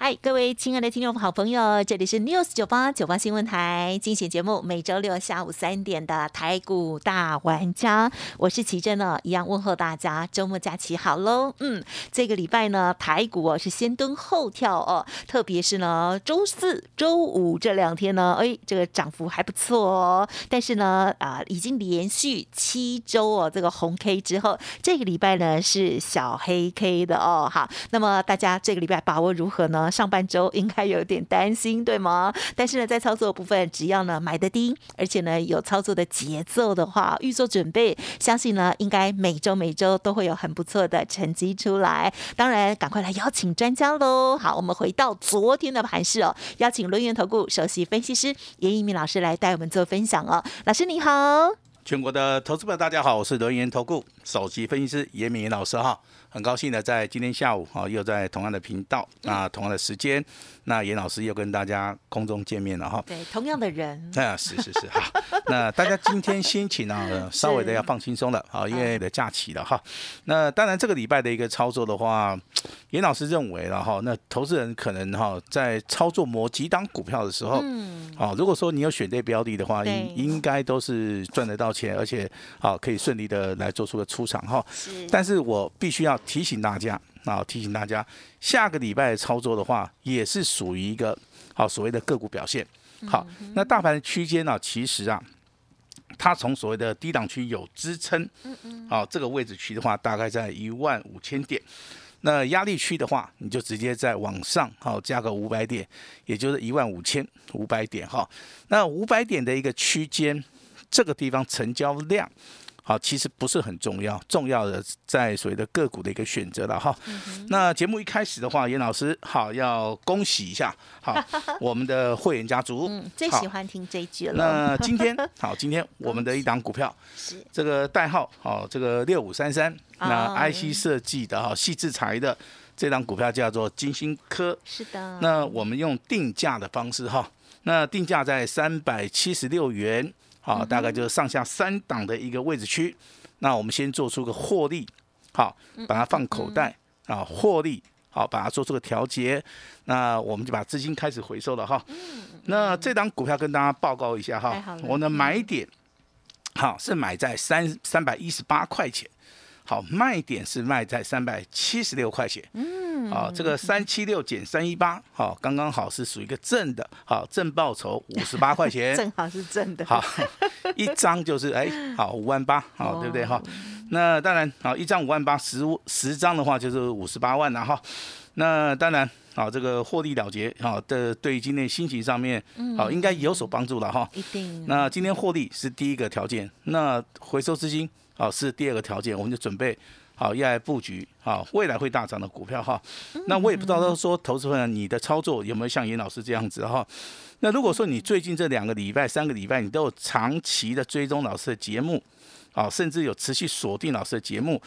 嗨，各位亲爱的听众好朋友，这里是 News 九八九八新闻台精选节目，每周六下午三点的台股大玩家，我是奇珍呢，一样问候大家，周末假期好喽。嗯，这个礼拜呢，台股哦是先蹲后跳哦，特别是呢周四周五这两天呢，哎，这个涨幅还不错哦。但是呢，啊，已经连续七周哦，这个红 K 之后，这个礼拜呢是小黑 K 的哦。好，那么大家这个礼拜把握如何呢？上半周应该有点担心，对吗？但是呢，在操作部分，只要呢买的低，而且呢有操作的节奏的话，预做准备，相信呢应该每周每周都会有很不错的成绩出来。当然，赶快来邀请专家喽！好，我们回到昨天的盘市哦，邀请轮源投顾首席分析师严一鸣老师来带我们做分享哦。老师你好，全国的投资者大家好，我是轮源投顾首席分析师严敏老师哈。很高兴的在今天下午啊，又在同样的频道，那同样的时间，那严老师又跟大家空中见面了哈。对，同样的人。啊，是是是好。那大家今天心情 呢，稍微的要放轻松了啊，因为的假期了哈。那当然这个礼拜的一个操作的话，严老师认为了哈，那投资人可能哈在操作某几档股票的时候，嗯，啊，如果说你有选对标的的话，应应该都是赚得到钱，而且啊可以顺利的来做出个出场哈。是。但是我必须要。提醒大家啊，提醒大家，下个礼拜操作的话，也是属于一个好所谓的个股表现。好，那大盘的区间呢，其实啊，它从所谓的低档区有支撑，嗯嗯，好，这个位置区的话，大概在一万五千点。那压力区的话，你就直接在往上好加个五百点，也就是一万五千五百点哈。那五百点的一个区间，这个地方成交量。好，其实不是很重要，重要的在所谓的个股的一个选择了哈。那节目一开始的话，严老师好要恭喜一下，好 我们的会员家族，最喜欢听这一句了。那 今天好，今天 我们的一档股票是这个代号好，这个六五三三，那 IC 设计的哈，细制材的这档股票叫做金星科，是的。那我们用定价的方式哈，那定价在三百七十六元。好，大概就是上下三档的一个位置区。那我们先做出个获利，好，把它放口袋啊，获利，好，把它做出个调节。那我们就把资金开始回收了哈。那这档股票跟大家报告一下哈，我的买点，好是买在三三百一十八块钱，好卖点是卖在三百七十六块钱。嗯好，这个三七六减三一八，好，刚刚好是属于一个正的，好正报酬五十八块钱，正好是正的，好一张就是哎，好五万八，好对不对哈？那当然，好一张五万八，十十张的话就是五十八万了哈。那当然，好这个获利了结，好的对于今天心情上面，好应该有所帮助了哈。一定。那今天获利是第一个条件，那回收资金，好是第二个条件，我们就准备。好，要来布局好未来会大涨的股票哈。那我也不知道说投资人你的操作有没有像严老师这样子哈。那如果说你最近这两个礼拜、三个礼拜，你都有长期的追踪老师的节目，啊，甚至有持续锁定老师的节目。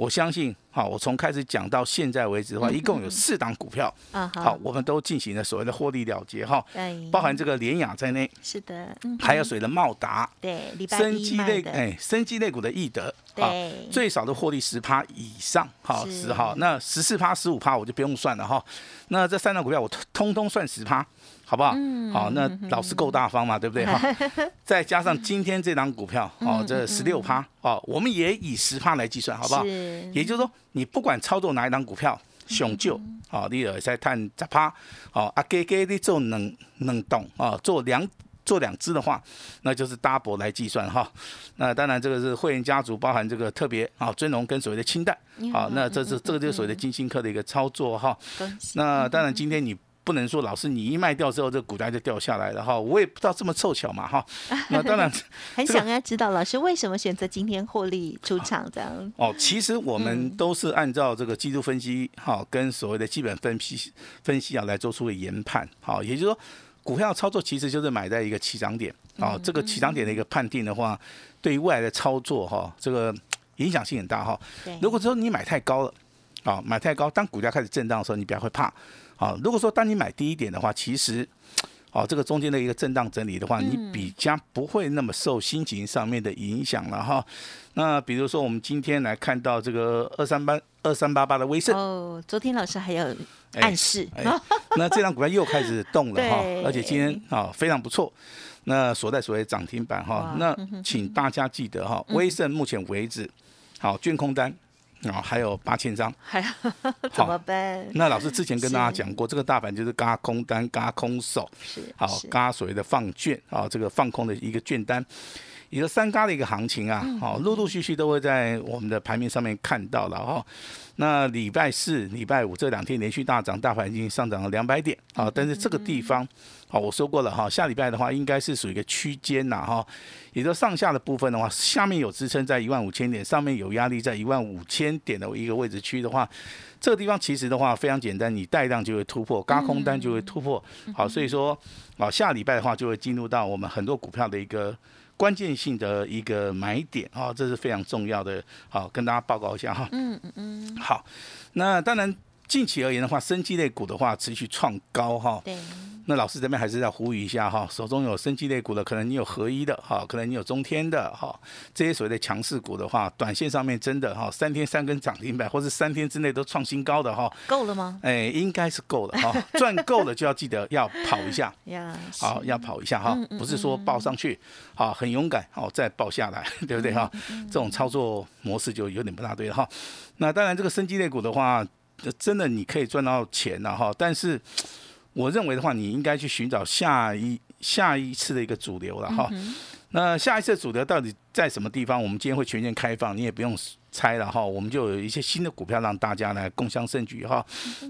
我相信，好，我从开始讲到现在为止的话，一共有四档股票，好，我们都进行了所谓的获利了结哈，包含这个联雅在内，是的，还有谁的茂达，对，生机类，哎，生机类股的易德，对，最少的获利十趴以上，好，十号，那十四趴、十五趴我就不用算了哈，那这三档股票我通通算十趴。好不好？好，那老师够大方嘛，对不对？哈，再加上今天这档股票，哦，这十六趴，哦，我们也以十趴来计算，好不好？也就是说，你不管操作哪一档股票，雄就，哦，你也在探十趴，哦，啊，给给你做能能动，哦，做两做两只的话，那就是 double 来计算哈。那当然，这个是会员家族，包含这个特别啊尊荣跟所谓的清代，好，那这是这个就是所谓的金星科的一个操作哈。那当然，今天你。不能说老师你一卖掉之后，这个股价就掉下来了哈，我也不知道这么凑巧嘛哈。那当然 很想要知道老师为什么选择今天获利出场这样。哦，其实我们都是按照这个技术分析哈，跟所谓的基本分析分析啊来做出的研判。好，也就是说股票操作其实就是买在一个起涨点。啊，这个起涨点的一个判定的话，对于未来的操作哈，这个影响性很大哈。对，如果说你买太高了，啊，买太高，当股价开始震荡的时候，你比较会怕。啊，如果说当你买低一点的话，其实，哦，这个中间的一个震荡整理的话，你比较不会那么受心情上面的影响了哈。那比如说我们今天来看到这个二三八二三八八的威盛，哦，昨天老师还有暗示，哎那这张股票又开始动了哈，而且今天啊非常不错。那所在所谓涨停板哈，那请大家记得哈，威盛目前为止，好券空单啊还有八千张。还 怎么办？那老师之前跟大家讲过，这个大盘就是嘎空单、嘎空手，是好是嘎所谓的放券啊，这个放空的一个券单，也就三嘎的一个行情啊，好，陆陆续续都会在我们的盘面上面看到了哈。那礼拜四、礼拜五这两天连续大涨，大盘已经上涨了两百点啊，但是这个地方。好，我说过了哈，下礼拜的话应该是属于一个区间呐哈，也就上下的部分的话，下面有支撑在一万五千点，上面有压力在一万五千点的一个位置区的话，这个地方其实的话非常简单，你带量就会突破，嘎空单就会突破。好，所以说啊，下礼拜的话就会进入到我们很多股票的一个关键性的一个买点啊，这是非常重要的。好，跟大家报告一下哈。嗯嗯嗯，好，那当然近期而言的话，生机类股的话持续创高哈。对，那老师这边还是要呼吁一下哈，手中有生机类股的，可能你有合一的哈，可能你有中天的哈，这些所谓的强势股的话，短线上面真的哈，三天三根涨停板，或是三天之内都创新高的哈，够了吗？哎，应该是够了哈，赚够了就要记得要跑一下。呀，好，要跑一下哈不是说报上去，好，很勇敢，好，再报下来，对不对哈？嗯这种操作模式就有点不大对了哈。那当然，这个生机类股的话，真的你可以赚到钱了哈，但是我认为的话，你应该去寻找下一下一次的一个主流了哈。嗯那下一次主流到底在什么地方？我们今天会全面开放，你也不用猜了哈。我们就有一些新的股票让大家来共襄盛举哈。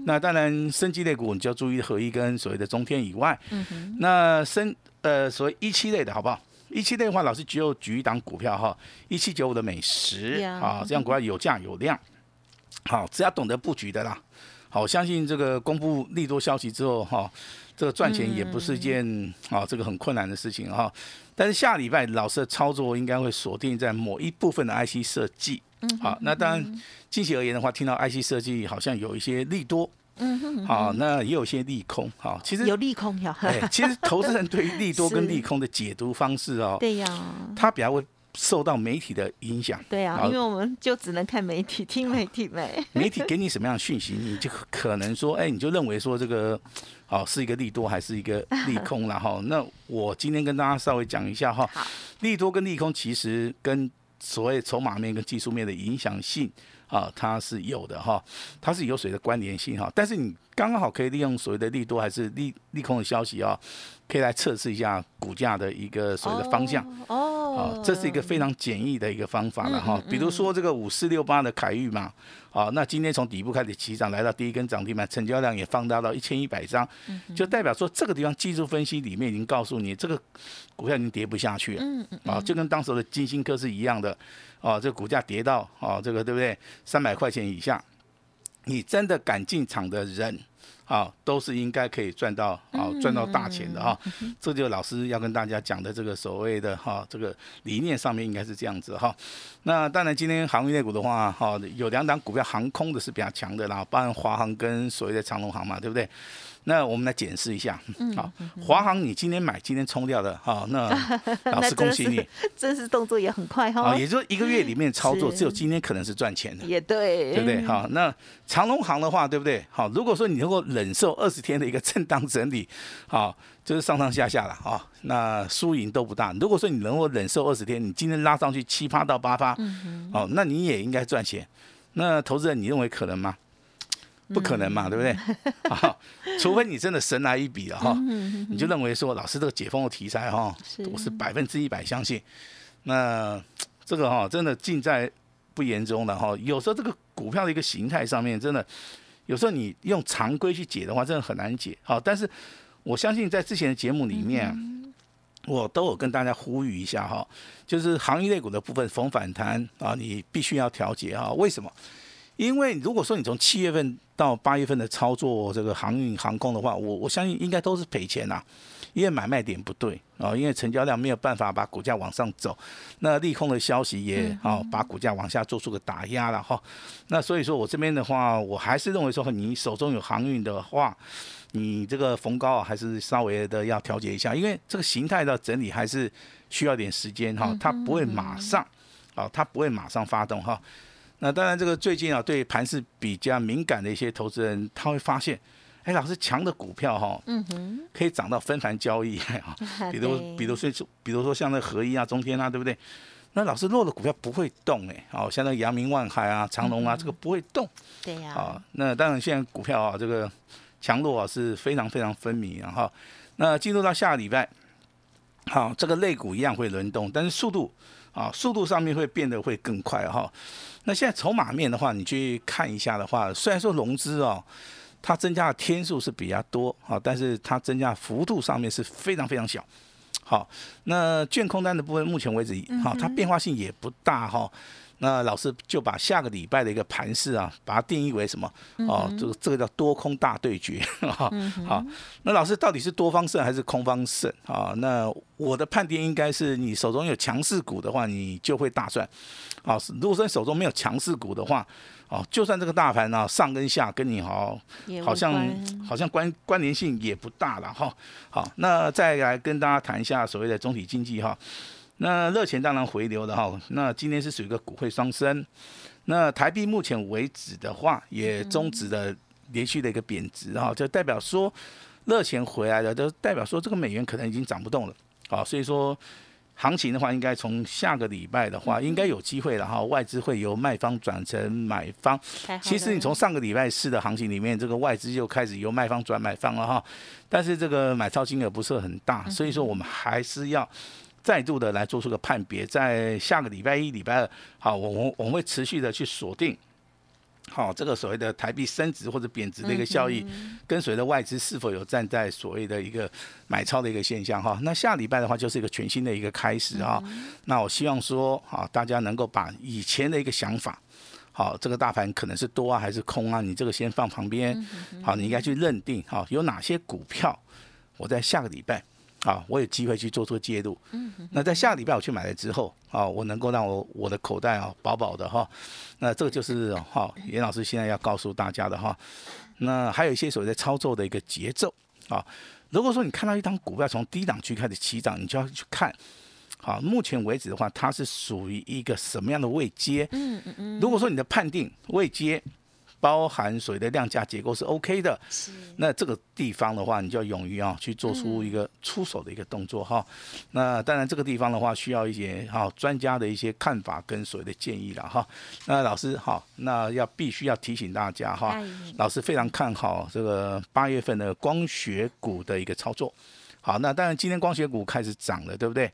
那当然，生机类股你就要注意合一跟所谓的中天以外，嗯，那生呃所谓一期类的好不好？一期类的话，老师只有举一档股票哈，一七九五的美食啊，这样股票有价有量，好，只要懂得布局的啦。好，我相信这个公布利多消息之后哈，这个赚钱也不是一件啊这个很困难的事情哈。但是下礼拜老师的操作应该会锁定在某一部分的 IC 设计。好，那当然近期而言的话，听到 IC 设计好像有一些利多，嗯哼，好，那也有一些利空。好，其实有利空呀，哎，其实投资人对于利多 跟利空的解读方式哦，对呀，他比较会受到媒体的影响。对啊，因为我们就只能看媒体，听媒体没，媒体给你什么样的讯息，你就可能说，哎，你就认为说这个，哦，是一个利多还是一个利空了哈？那我今天跟大家稍微讲一下哈好，利多跟利空其实跟所谓筹码面跟技术面的影响性啊，它是有的哈，它是有水的关联性哈。但是你刚刚好可以利用所谓的利多还是利利空的消息啊，可以来测试一下股价的一个所谓的方向。哦，啊，这是一个非常简易的一个方法了哈。比如说这个五四六八的凯域嘛，啊，那今天从底部开始起涨，来到第一根涨停板，成交量也放大到一千一百张，就代表说这个地方技术分析里面已经告诉你，这个股票已经跌不下去了。嗯嗯啊，就跟当时的金星科是一样的，啊，这个股价跌到啊，这个对不对？三百块钱以下，你真的敢进场的人。啊，都是应该可以赚到啊，赚到大钱的哈、这就老师要跟大家讲的这个所谓的哈、这个理念上面应该是这样子哈、那当然，今天航运类股的话，哈、有两档股票航空的是比较强的啦，包含华航跟所谓的长龙航嘛，对不对？那我们来检视一下，好，华航你今天买，今天冲掉的，好，那 老师恭喜你，真是动作也很快哈啊，，也就是一个月里面操作，只有今天可能是赚钱的。也对，对不对？好，那长隆行的话，对不对？好，如果说你能够忍受二十天的一个震荡整理，好，就是上上下下了啊，那输赢都不大。如果说你能够忍受二十天，你今天拉上去七趴到八发，哦，那你也应该赚钱。那投资人，你认为可能吗？不可能嘛，对不对？好，除非你真的神来一笔了哈，你就认为说，老师这个解封的题材哈，是我是百分之一百相信。那这个哈，真的尽在不言中的哈。有时候这个股票的一个形态上面，真的有时候你用常规去解的话，真的很难解。好，但是我相信在之前的节目里面，我都有跟大家呼吁一下哈，就是行业类股的部分逢反弹啊，你必须要调节啊。为什么？因为如果说你从七月份到八月份的操作这个航运航空的话，我我相信应该都是赔钱呐、因为买卖点不对哦，因为成交量没有办法把股价往上走，那利空的消息也哦把股价往下做出个打压了哈。那所以说我这边的话，我还是认为说你手中有航运的话，你这个逢高啊还是稍微的要调节一下，因为这个形态的整理还是需要点时间哈，它不会马上啊，它不会马上发动哈。那当然，这个最近啊，对盘势比较敏感的一些投资人，他会发现，哎，老师强的股票哈，嗯哼，可以涨到分盘交易 啊，比如，比如说，比如说像那合一啊、中天啊，对不对？那老师弱的股票不会动哎，哦，像那阳明、万海啊、长隆啊，这个不会动，对呀，啊，那当然现在股票啊，这个强弱啊是非常非常分明，然后，那进入到下个礼拜，好，这个类股一样会轮动，但是速度啊，速度上面会变得会更快哈。那现在筹码面的话，你去看一下的话，虽然说融资哦，它增加的天数是比较多啊，但是它增加幅度上面是非常非常小。好，那券空单的部分，目前为止哈，它变化性也不大哈。那老师就把下个礼拜的一个盘势啊，把它定义为什么？哦，这个这个叫多空大对决 哈。好，那老师到底是多方胜还是空方胜啊？那我的判定应该是，你手中有强势股的话，你就会大赚。啊，如果说手中没有强势股的话，哦，就算这个大盘呢上跟下跟你好，好像好像关关联性也不大了哈。好，那再来跟大家谈一下所谓的总体经济哈。那热钱当然回流了哈，那今天是属于一个股汇双升，那台币目前为止的话也终止了连续的一个贬值哈，就代表说热钱回来了，就代表说这个美元可能已经涨不动了，啊，所以说行情的话，应该从下个礼拜的话，应该有机会了哈，外资会由卖方转成买方。其实你从上个礼拜四的行情里面，这个外资就开始由卖方转买方了哈，但是这个买超金额不是很大，所以说我们还是要。再度的来做出个判别，在下个礼拜一、礼拜二，好，我我我们会持续的去锁定，好，这个所谓的台币升值或者贬值的一个效益，跟随着外资是否有站在所谓的一个买超的一个现象哈。那下礼拜的话，就是一个全新的一个开始啊。那我希望说，好，大家能够把以前的一个想法，好，这个大盘可能是多啊还是空啊，你这个先放旁边，好，你应该去认定，好，有哪些股票，我在下个礼拜。啊，我有机会去做出介入。嗯，那在下礼拜我去买了之后，啊，我能够让我我的口袋啊饱饱的哈。那这个就是哈，严老师现在要告诉大家的哈。那还有一些所谓的操作的一个节奏啊。如果说你看到一张股票从低档区开始起涨，你就要去看，好，目前为止的话，它是属于一个什么样的位阶？嗯嗯嗯。如果说你的判定位阶。包含水的量价结构是 OK 的，是。那这个地方的话，你就要勇于啊去做出一个出手的一个动作哈。那当然这个地方的话，需要一些哈专家的一些看法跟所谓的建议了哈。那老师好，那要必须要提醒大家哈，老师非常看好这个八月份的光学股的一个操作。好，那当然今天光学股开始涨了，对不对？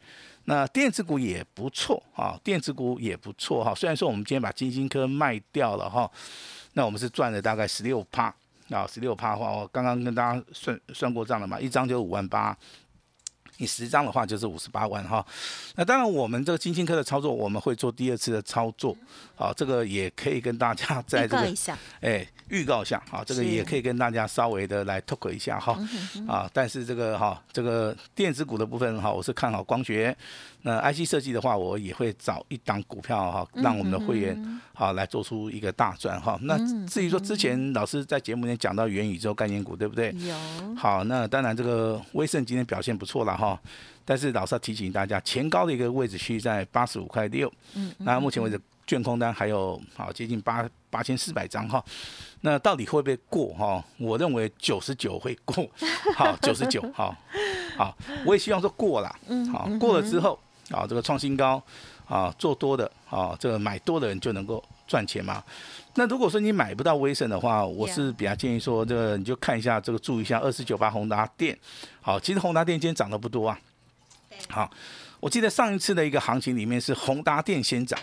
那电子股也不错啊，电子股也不错哈。虽然说我们今天把金星科卖掉了哈。那我们是赚了大概十六趴啊，十六趴的话，我刚刚跟大家算算过账了嘛，一张就五万八。你十张的话就是五十八万哈，那当然我们这个金星科的操作我们会做第二次的操作，好，这个也可以跟大家在这个哎预告一下，好，这个也可以跟大家稍微的来 talk 一下哈，啊，但是这个哈这个电子股的部分哈，我是看好光学，那 IC 设计的话，我也会找一档股票哈，让我们的会员好来做出一个大赚哈。那至于说之前老师在节目里面讲到元宇宙概念股对不对？有。好，那当然这个威盛今天表现不错了哈。哦，但是老师要提醒大家，前高的一个位置区在八十五块六，嗯，那目前为止卷空单还有好接近八八千四百张哈，那到底会不会过哈？我认为九十九会过，好九十九，好，好，我也希望说过了，嗯，好过了之后，啊这个创新高，啊做多的，啊这个买多的人就能够赚钱嘛。那如果说你买不到威盛的话，我是比较建议说，这个你就看一下这个，注意一下二四九八宏达电。好，其实宏达电今天涨得不多啊。好，我记得上一次的一个行情里面是宏达电先涨。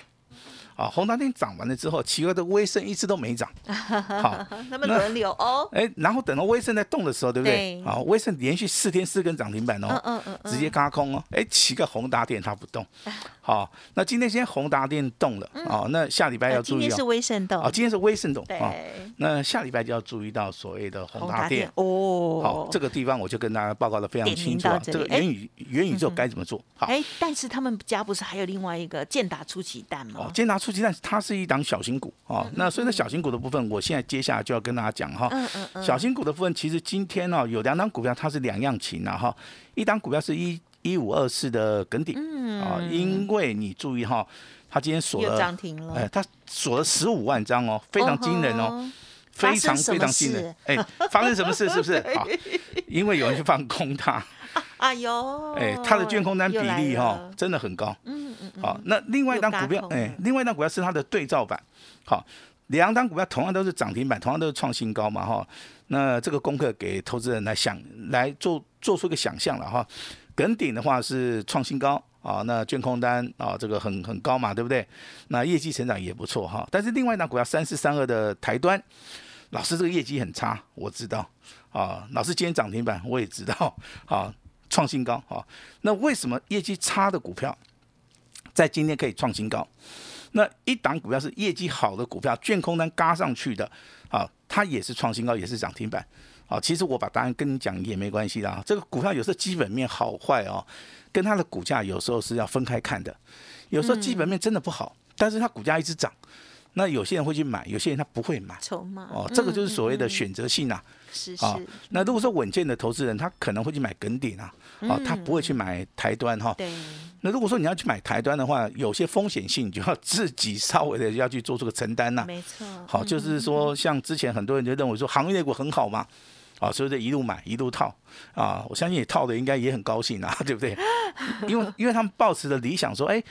啊，宏达电涨完了之后，奇怪的威盛一直都没涨，好，他们轮流哦，哎，然后等到威盛在动的时候，对不对？对啊，威盛连续四天四根涨停板哦，嗯嗯直接嘎空哦，哎，奇怪，宏达电它不动，好，那今天先宏达电动了，哦，那下礼拜要注意今天是威盛动啊，，今天是威盛动对啊，那下礼拜就要注意到所谓的宏达电。哦，好，这个地方我就跟大家报告的非常清楚这个元宇元宇宙该怎么做？好，哎，但是他们家不是还有另外一个建达出奇蛋哦吗，？今天拿出鸡蛋，它是一档小型股哦。那所以呢，小型股的部分，我现在接下来就要跟大家讲哈。嗯嗯嗯，小型股的部分，其实今天呢、有两档股票它是两样情啊哈。一档股票是一一五二四的耿鼎啊，因为你注意哈，它今天锁了，涨停了，哎，它锁了十五万张哦，非常惊人哦。哦。非常非常惊人，哎，发生什么事是不是？好，因为有人去放空它，哎呦，哎，它的卷空单比例哈了真的很高。嗯，好，那另外一档股票又嘎，空哎了，另外一档股票是它的对照版。好，两档股票同样都是涨停板，同样都是创新高嘛哈。那这个功课给投资人来想来做做出一个想象了哈。耿鼎的话是创新高啊，那卷空单啊这个很很高嘛，对不对？那业绩成长也不错哈。但是另外一档股票三四三二的台端，老师这个业绩很差，我知道啊。老师今天涨停板我也知道 啊，创新高啊。那为什么业绩差的股票在今天可以创新高？那一档股票是业绩好的股票，卷空单嘎上去的啊，它也是创新高，也是涨停板。啊，其实我把答案跟你讲也没关系的啊。这个股票有时候基本面好坏哦，跟它的股价有时候是要分开看的。有时候基本面真的不好，但是它股价一直涨，那有些人会去买，有些人他不会买。筹码。哦，这个就是所谓的选择性啊。是是。啊，那如果说稳健的投资人，他可能会去买梗顶啊，啊，他不会去买台端哈。对，那如果说你要去买台端的话，有些风险性，你就要自己稍微的要去做出个承担呐、没错，好，就是说，像之前很多人就认为说航运类股很好嘛，啊，所以这一路买一路套啊，我相信你套的应该也很高兴啊，对不对？因为因为他们抱持的理想说，哎，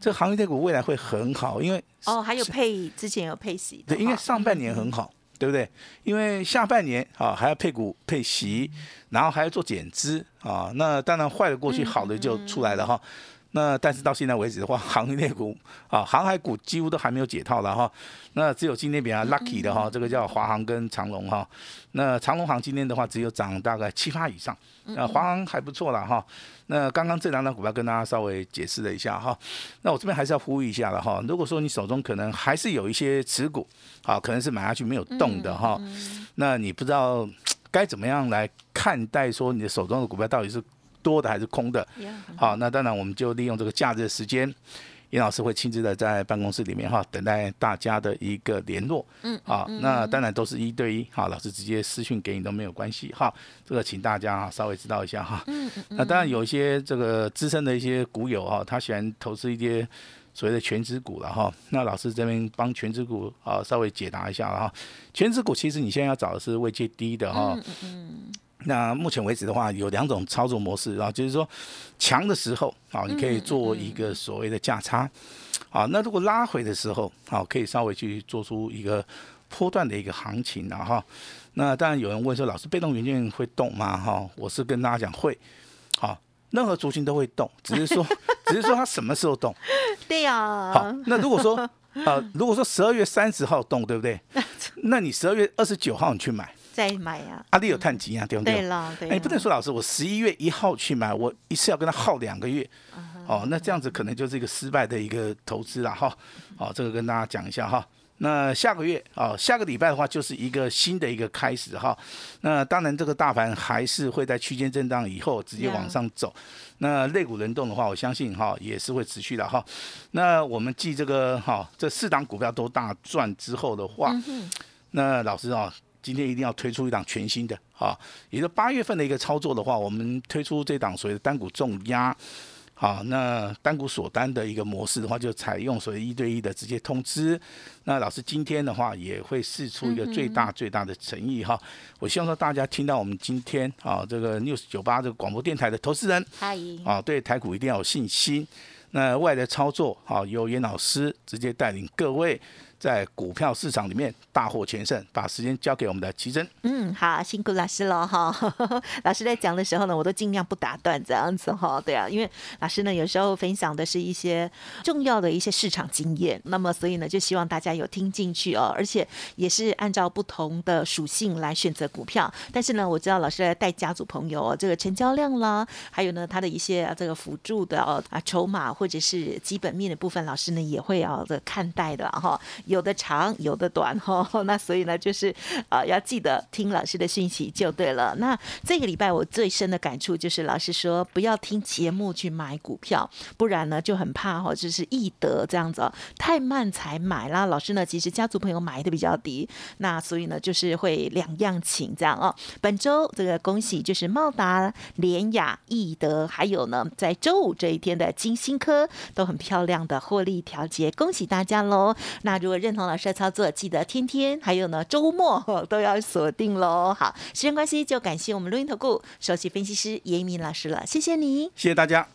这个航运类股未来会很好，因为哦，还有配之前有配息对，因为上半年很好，对不对？因为下半年啊还要配股配息，然后还要做减资啊，那当然坏的过去，好的就出来了哈。那但是到现在为止的话，航运类股啊，航海股几乎都还没有解套了哈。那只有今天比较 lucky 的哈，这个叫华航跟长龙哈。那长龙航今天的话只有涨大概七八以上，那华航还不错了哈。那刚刚这两档股票跟大家稍微解释了一下哈。那我这边还是要呼吁一下了哈。如果说你手中可能还是有一些持股，啊，可能是买下去没有动的哈，那你不知道 该怎么样来看待说你的手中的股票到底是多的还是空的？好，那当然我们就利用这个假日的时间，严老师会亲自的在办公室里面哈，等待大家的一个联络。嗯，好，那当然都是一对一，好，老师直接私讯给你都没有关系哈。这个请大家哈稍微知道一下哈。嗯嗯。那当然有一些这个资深的一些股友哈，他喜欢投资一些。所谓的全职股了哈，那老师这边帮全职股啊稍微解答一下了哈。全职股其实你现在要找的是位阶低的哈，那目前为止的话，有两种操作模式啊，就是说强的时候啊，你可以做一个所谓的价差，啊，那如果拉回的时候啊，可以稍微去做出一个波段的一个行情啊哈。那当然有人问说，老师被动元件会动吗？哈，我是跟大家讲会，好，任何族群都会动，只是说 只是说它什么时候动。对呀，好，那如果说呃，如果说十二月三十号动，对不对？那你十二月二十九号你去买，再买呀，阿里有碳基啊，对不对？对了，对哎，不能说老师，我十一月一号去买，我一次要跟他耗两个月，哦，那这样子可能就是一个失败的一个投资了哈。哦，这个跟大家讲一下哈。那下个月啊、下个礼拜的话，就是一个新的一个开始哈。那当然，这个大盘还是会在区间震荡以后直接往上走。那类股轮动的话，我相信哈也是会持续的哈。那我们记这个哈，这四档股票都大赚之后的话，那老师啊，今天一定要推出一档全新的啊，也就八月份的一个操作的话，我们推出这档所谓的单股重压。好，那单股锁单的一个模式的话，就采用所谓一对一的直接通知。那老师今天的话也会试出一个最大最大的诚意哈。我希望说大家听到我们今天啊这个 news 九八这个广播电台的投资人嗨，啊，对台股一定要有信心。那未来的操作，好、由严老师直接带领各位。在股票市场里面大获全胜。把时间交给我们的奇珍。嗯，好，辛苦老师了哈。老师在讲的时候呢，我都尽量不打断这样子哈。对啊，因为老师呢有时候分享的是一些重要的一些市场经验，那么所以呢就希望大家有听进去哦，而且也是按照不同的属性来选择股票。但是呢，我知道老师在带家族朋友哦，这个成交量啦，还有呢他的一些这个辅助的哦啊筹码或者是基本面的部分，老师呢也会要的看待的哈。有的长，有的短哈。那所以呢，就是啊要记得听老师的讯息就对了。那这个礼拜我最深的感触就是，老师说不要听节目去买股票，不然呢就很怕哈，就是易得这样子哦，太慢才买啦。老师呢，其实家族朋友买的比较低，那所以呢就是会两样情这样哦。本周这个恭喜就是茂达、联雅、易德，还有呢在周五这一天的金星科都很漂亮的获利调节，恭喜大家喽。那如果认同老师的操作，记得天天还有呢周末都要锁定喽。好，时间关系就感谢我们录音投顾首席分析师严明老师了，谢谢你，谢谢大家。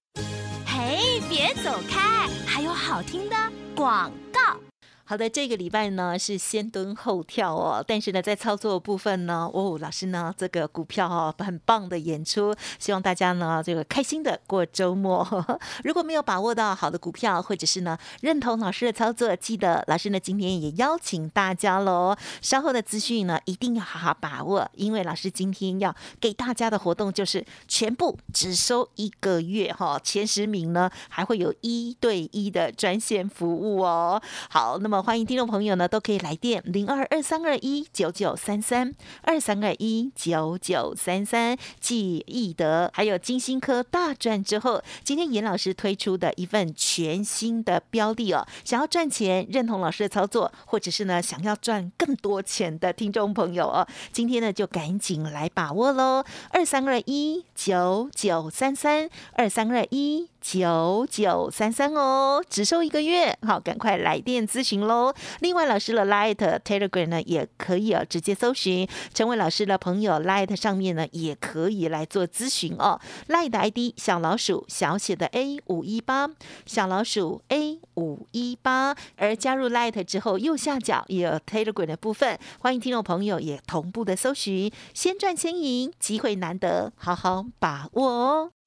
嘿，别走开，还有好听的广告。好的，这个礼拜呢是先蹲后跳哦，但是呢，在操作部分呢，哦，老师呢这个股票哦很棒的演出，希望大家呢这个开心的过周末。如果没有把握到好的股票，或者是呢认同老师的操作，记得老师呢今天也邀请大家喽，稍后的资讯呢一定要好好把握，因为老师今天要给大家的活动就是全部只收一个月哈，前十名呢还会有一对一的专线服务哦。好，那么。欢迎听众朋友呢，都可以来电零二二三二一九九三三二三二一九九三三，记忆得还有金星科大赚之后，今天严老师推出的一份全新的标的哦，想要赚钱，认同老师的操作，或者是呢想要赚更多钱的听众朋友哦，今天呢就赶紧来把握喽，二三二一九九三三二三二一。九九三三哦，只收一个月，好，赶快来电咨询喽。另外，老师的 Light Telegram 呢，也可以啊，直接搜寻，成为老师的朋友，Light 上面呢，也可以来做咨询哦。Light ID 小老鼠小写的 A 五一八，小老鼠 A 五一八。而加入 Light 之后，右下角也有 Telegram 的部分，欢迎听众朋友也同步的搜寻，先赚先赢，机会难得，好好把握哦。